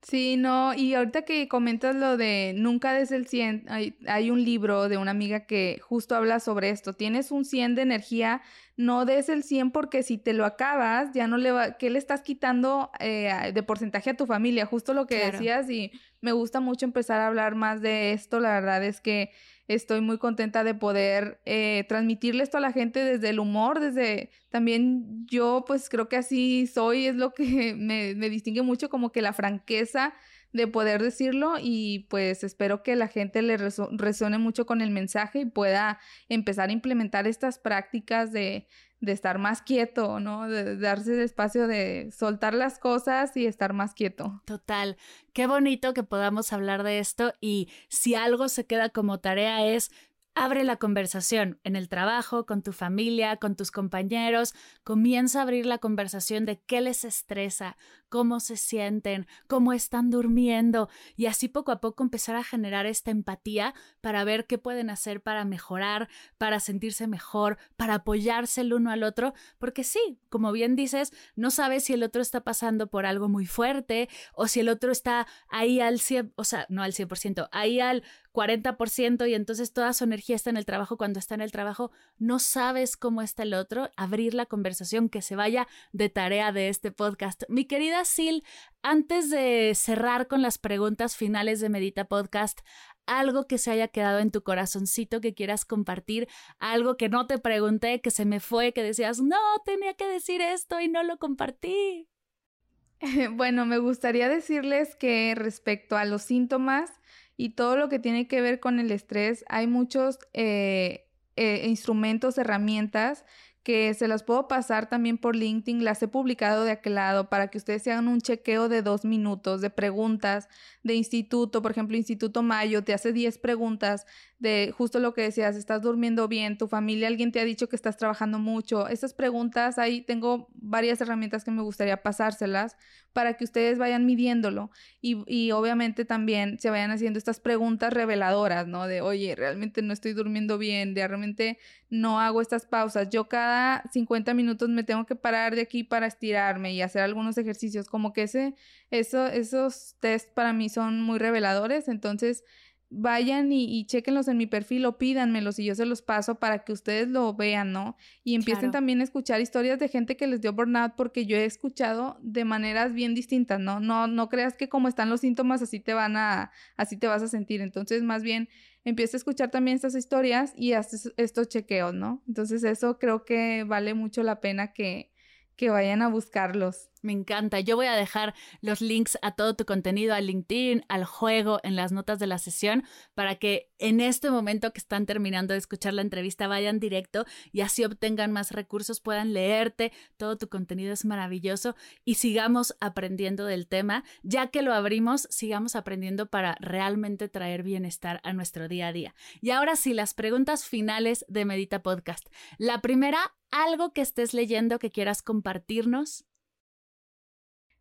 B: Sí, no, y ahorita que comentas lo de nunca des el 100, hay, hay, un libro de una amiga que justo habla sobre esto. Tienes un 100 de energía, no des el 100 porque si te lo acabas, ya no le va, ¿qué le estás quitando eh, de porcentaje a tu familia? Justo lo que decías y me gusta mucho empezar a hablar más de esto. La verdad es que estoy muy contenta de poder eh, transmitirle esto a la gente desde el humor, desde también yo pues creo que así soy, es lo que me, me distingue mucho como que la franqueza de poder decirlo y pues espero que la gente le resuene mucho con el mensaje y pueda empezar a implementar estas prácticas de, de estar más quieto, ¿no? De, darse el espacio de soltar las cosas y estar más quieto.
A: Total. Qué bonito que podamos hablar de esto y si algo se queda como tarea es Abre la conversación en el trabajo, con tu familia, con tus compañeros. Comienza a abrir la conversación de qué les estresa, cómo se sienten, cómo están durmiendo y así poco a poco empezar a generar esta empatía para ver qué pueden hacer para mejorar, para sentirse mejor, para apoyarse el uno al otro, porque sí, como bien dices, no sabes si el otro está pasando por algo muy fuerte o si el otro está ahí al 100, o sea, no al 100%, ahí al 40% y entonces toda su energía está en el trabajo cuando está en el trabajo, no sabes cómo está el otro, abrir la conversación que se vaya de tarea de este podcast. Mi querida Antes de cerrar con las preguntas finales de Medita Podcast, algo que se haya quedado en tu corazoncito que quieras compartir, algo que no te pregunté, que se me fue, que decías, no, tenía que decir esto y no lo compartí.
B: Bueno, me gustaría decirles que respecto a los síntomas, y todo lo que tiene que ver con el estrés, hay muchos eh, eh, instrumentos, herramientas que se las puedo pasar también por LinkedIn, las he publicado de aquel lado para que ustedes se hagan un chequeo de dos minutos de preguntas de instituto, por ejemplo, Instituto Mayo, te hace 10 preguntas de justo lo que decías, estás durmiendo bien, tu familia, alguien te ha dicho que estás trabajando mucho. Esas preguntas, ahí tengo varias herramientas que me gustaría pasárselas para que ustedes vayan midiéndolo y, y obviamente también se vayan haciendo estas preguntas reveladoras, ¿no? De, oye, realmente no estoy durmiendo bien, de realmente no hago estas pausas. Yo cada 50 minutos me tengo que parar de aquí para estirarme y hacer algunos ejercicios, como que ese, eso, esos test para mí son muy reveladores, entonces vayan y, y chequenlos en mi perfil o pídanmelos y yo se los paso para que ustedes lo vean, ¿no? Y empiecen también a escuchar historias de gente que les dio burnout porque yo he escuchado de maneras bien distintas, ¿no? No, no creas que como están los síntomas así te van a, así te vas a sentir. Entonces, más bien, empieza a escuchar también estas historias y haces estos chequeos, ¿no? Entonces, eso creo que vale mucho la pena que, que vayan a buscarlos.
A: Me encanta. Yo voy a dejar los links a todo tu contenido, al LinkedIn, al juego, en las notas de la sesión, para que en este momento que están terminando de escuchar la entrevista vayan directo y así obtengan más recursos, puedan leerte. Todo tu contenido es maravilloso y sigamos aprendiendo del tema. Ya que lo abrimos, sigamos aprendiendo para realmente traer bienestar a nuestro día a día. Y ahora sí, las preguntas finales de Medita Podcast. La primera, algo que estés leyendo que quieras compartirnos.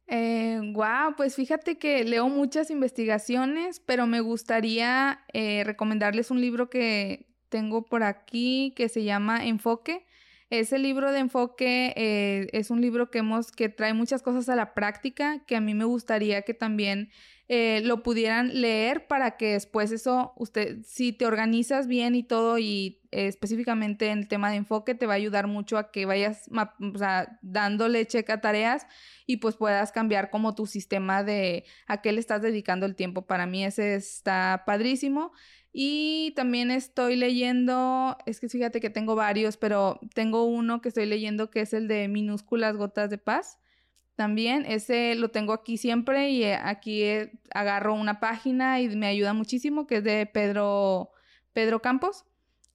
B: Eh, wow, pues fíjate que leo muchas investigaciones, pero me gustaría eh, recomendarles un libro que tengo por aquí que se llama Enfoque. Ese libro de enfoque eh, es un libro que hemos, que trae muchas cosas a la práctica, que a mí me gustaría que también eh, lo pudieran leer para que después eso, usted, si te organizas bien y todo, y eh, específicamente en el tema de enfoque, te va a ayudar mucho a que vayas o sea, dándole checa a tareas y pues puedas cambiar como tu sistema de a qué le estás dedicando el tiempo. Para mí ese está padrísimo. Y también estoy leyendo, es que fíjate que tengo varios, pero tengo uno que estoy leyendo que es el de minúsculas gotas de paz también. Ese lo tengo aquí siempre y eh, aquí eh, agarro una página y me ayuda muchísimo, que es de Pedro, Pedro Campos.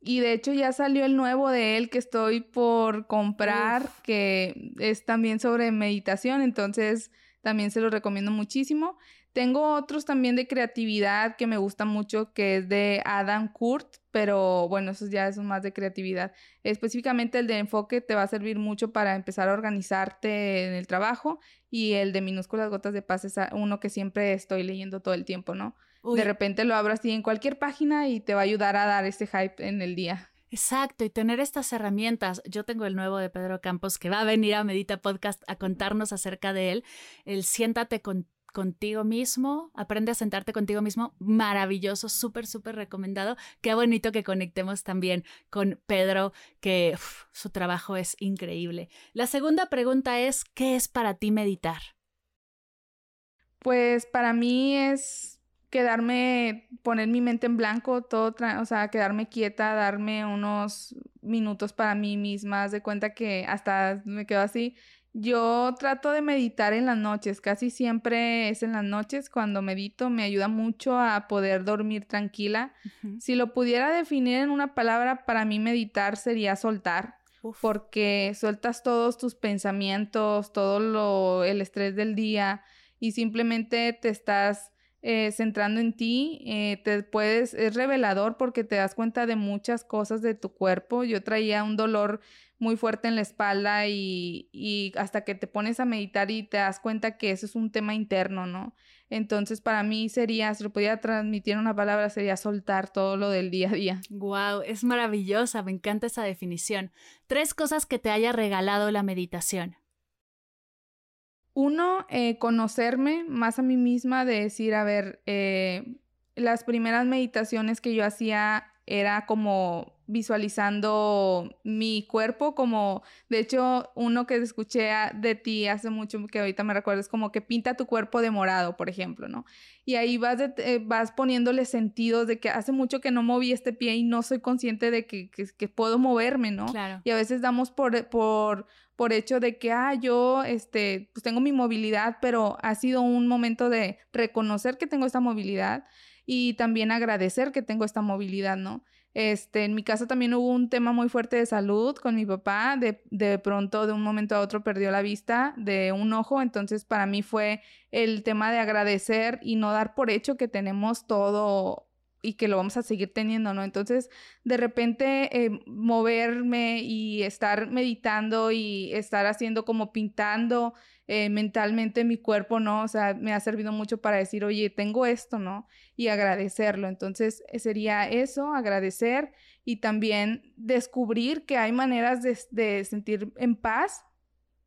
B: Y de hecho ya salió el nuevo de él que estoy por comprar, que es también sobre meditación, entonces también se lo recomiendo muchísimo. Tengo otros también de creatividad que me gustan mucho, que es de Adam Kurt, pero bueno, esos ya son más de creatividad. Específicamente el de enfoque te va a servir mucho para empezar a organizarte en el trabajo y el de minúsculas gotas de paz es uno que siempre estoy leyendo todo el tiempo, ¿no? De repente lo abro así en cualquier página y te va a ayudar a dar ese hype en el día.
A: Exacto, y tener estas herramientas. Yo tengo el nuevo de Pedro Campos que va a venir a Medita Podcast a contarnos acerca de él. El siéntate con contigo mismo, aprende a sentarte contigo mismo, maravilloso, súper, súper recomendado. Qué bonito que conectemos también con Pedro, que su trabajo es increíble. La segunda pregunta es, ¿qué es para ti meditar?
B: Pues para mí es quedarme, poner mi mente en blanco, todo, o sea, quedarme quieta, darme unos minutos para mí misma, de cuenta que hasta me quedo así yo trato de meditar en las noches, casi siempre es en las noches cuando medito, me ayuda mucho a poder dormir tranquila. Si lo pudiera definir en una palabra, para mí meditar sería soltar, porque sueltas todos tus pensamientos, todo lo, el estrés del día y simplemente te estás eh, centrando en ti, eh, te puedes, es revelador porque te das cuenta de muchas cosas de tu cuerpo. Yo traía un dolor muy fuerte en la espalda y, hasta que te pones a meditar y te das cuenta que eso es un tema interno, ¿no? Entonces, para mí sería, si lo podía transmitir en una palabra, sería soltar todo lo del día a día.
A: Wow, es maravillosa, me encanta esa definición. Tres cosas que te haya regalado la meditación.
B: Uno, eh, conocerme más a mí misma, de decir, a ver, eh, las primeras meditaciones que yo hacía era como visualizando mi cuerpo, como de hecho uno que escuché de ti hace mucho que ahorita me recuerdo es como que pinta tu cuerpo de morado, por ejemplo, ¿no? Y ahí vas, eh, vas poniéndole sentidos de que hace mucho que no moví este pie y no soy consciente de que, que, puedo moverme, ¿no?
A: Claro.
B: Y a veces damos por, por, por hecho de que, ah, yo, este, pues tengo mi movilidad, pero ha sido un momento de reconocer que tengo esta movilidad y también agradecer que tengo esta movilidad, ¿no? Este, en mi casa también hubo un tema muy fuerte de salud con mi papá, de, de pronto de un momento a otro perdió la vista de un ojo, entonces para mí fue el tema de agradecer y no dar por hecho que tenemos todo y que lo vamos a seguir teniendo, ¿no? Entonces, de repente, eh, moverme y estar meditando y estar haciendo como pintando eh, mentalmente mi cuerpo, ¿no? O sea, me ha servido mucho para decir, oye, tengo esto, ¿no? Y agradecerlo. Entonces, eh, sería eso, agradecer y también descubrir que hay maneras de, de sentir en paz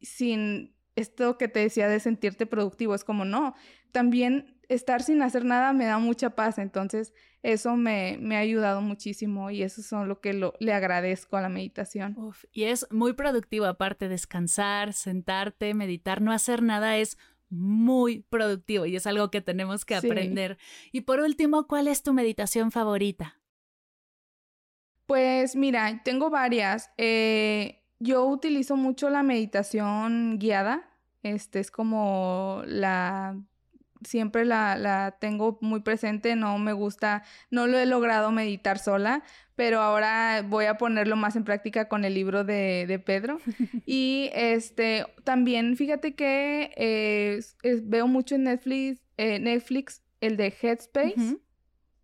B: sin esto que te decía de sentirte productivo. Es como, no, también estar sin hacer nada me da mucha paz, entonces eso me, me ha ayudado muchísimo y eso es lo que le agradezco a la meditación.
A: y es muy productivo, aparte descansar, sentarte, meditar, no hacer nada es muy productivo y es algo que tenemos que aprender. Y por último, ¿cuál es tu meditación favorita?
B: Pues mira, tengo varias. Eh, yo utilizo mucho la meditación guiada. Este es como la siempre la, la, tengo muy presente, no me gusta, no lo he logrado meditar sola, pero ahora voy a ponerlo más en práctica con el libro de, de Pedro. y este, también fíjate que eh, veo mucho en Netflix, eh, Netflix el de Headspace,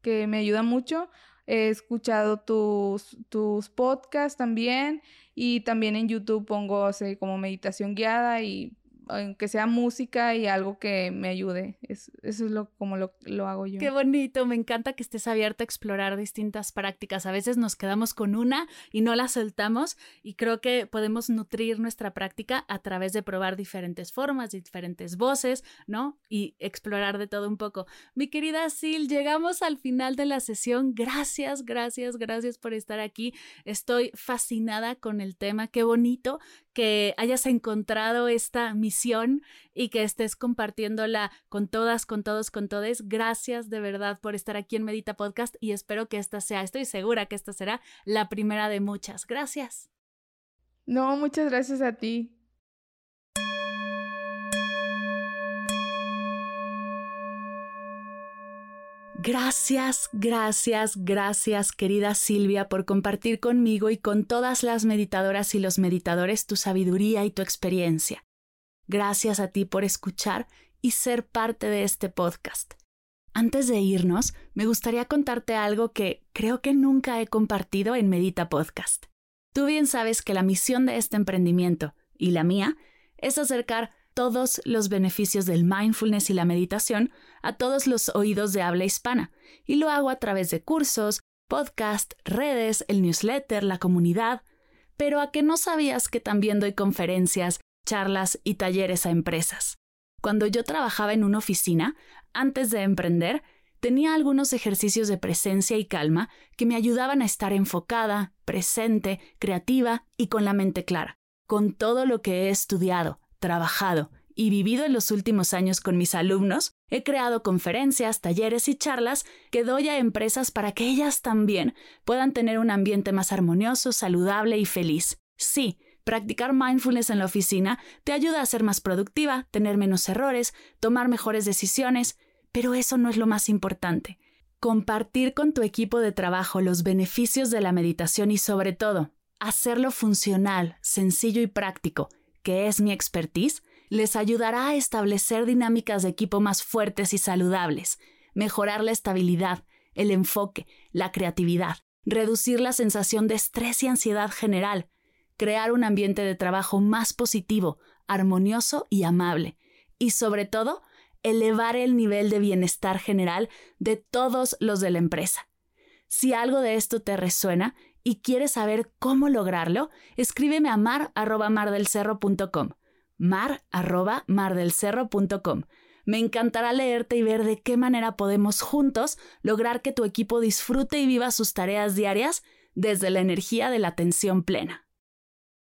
B: que me ayuda mucho. He escuchado tus, tus podcasts también y también en YouTube pongo como meditación guiada y aunque sea música y algo que me ayude. eso es lo, como lo, lo, hago yo.
A: Qué bonito, me encanta que estés abierta a explorar distintas prácticas. A veces nos quedamos con una y no la soltamos y creo que podemos nutrir nuestra práctica a través de probar diferentes formas, diferentes voces, ¿no? Y explorar de todo un poco. Mi querida Sil, llegamos al final de la sesión. Gracias, gracias, gracias por estar aquí. Estoy fascinada con el tema. Qué bonito que hayas encontrado esta misión y que estés compartiéndola con todas, con todos, con todes. Gracias de verdad por estar aquí en Medita Podcast y espero que esta sea, estoy segura que esta será la primera de muchas. Gracias.
B: No, muchas gracias a ti.
A: Gracias, gracias, gracias, querida Silvia, por compartir conmigo y con todas las meditadoras y los meditadores tu sabiduría y tu experiencia. Gracias a ti por escuchar y ser parte de este podcast. Antes de irnos, me gustaría contarte algo que creo que nunca he compartido en Medita Podcast. Tú bien sabes que la misión de este emprendimiento, y la mía, es acercar todos los beneficios del mindfulness y la meditación a todos los oídos de habla hispana, y lo hago a través de cursos, podcast, redes, el newsletter, la comunidad. Pero a que no sabías que también doy conferencias, charlas y talleres a empresas. Cuando yo trabajaba en una oficina, antes de emprender, tenía algunos ejercicios de presencia y calma que me ayudaban a estar enfocada, presente, creativa y con la mente clara, con todo lo que he estudiado, trabajado y vivido en los últimos años con mis alumnos, he creado conferencias, talleres y charlas que doy a empresas para que ellas también puedan tener un ambiente más armonioso, saludable y feliz. Sí, practicar mindfulness en la oficina te ayuda a ser más productiva, tener menos errores, tomar mejores decisiones, pero eso no es lo más importante. Compartir con tu equipo de trabajo los beneficios de la meditación y sobre todo, hacerlo funcional, sencillo y práctico que es mi expertise, les ayudará a establecer dinámicas de equipo más fuertes y saludables, mejorar la estabilidad, el enfoque, la creatividad, reducir la sensación de estrés y ansiedad general, crear un ambiente de trabajo más positivo, armonioso y amable, y sobre todo, elevar el nivel de bienestar general de todos los de la empresa. Si algo de esto te resuena y quieres saber cómo lograrlo, escríbeme a mar@mardelcerro.com. mar@mardelcerro.com. Me encantará leerte y ver de qué manera podemos juntos lograr que tu equipo disfrute y viva sus tareas diarias desde la energía de la atención plena.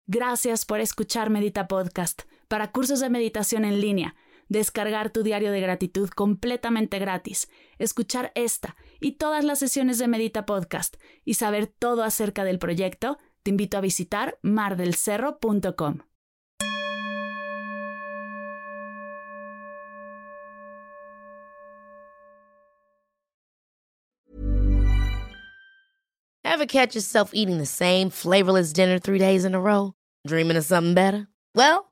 A: Gracias por escuchar Medita Podcast para cursos de meditación en línea descargar tu diario de gratitud completamente gratis, escuchar esta y todas las sesiones de Medita Podcast y saber todo acerca del proyecto, te invito a visitar mardelcerro.com.
C: Ever catch yourself eating the same flavorless dinner three days in a row? Dreaming of something better? Well,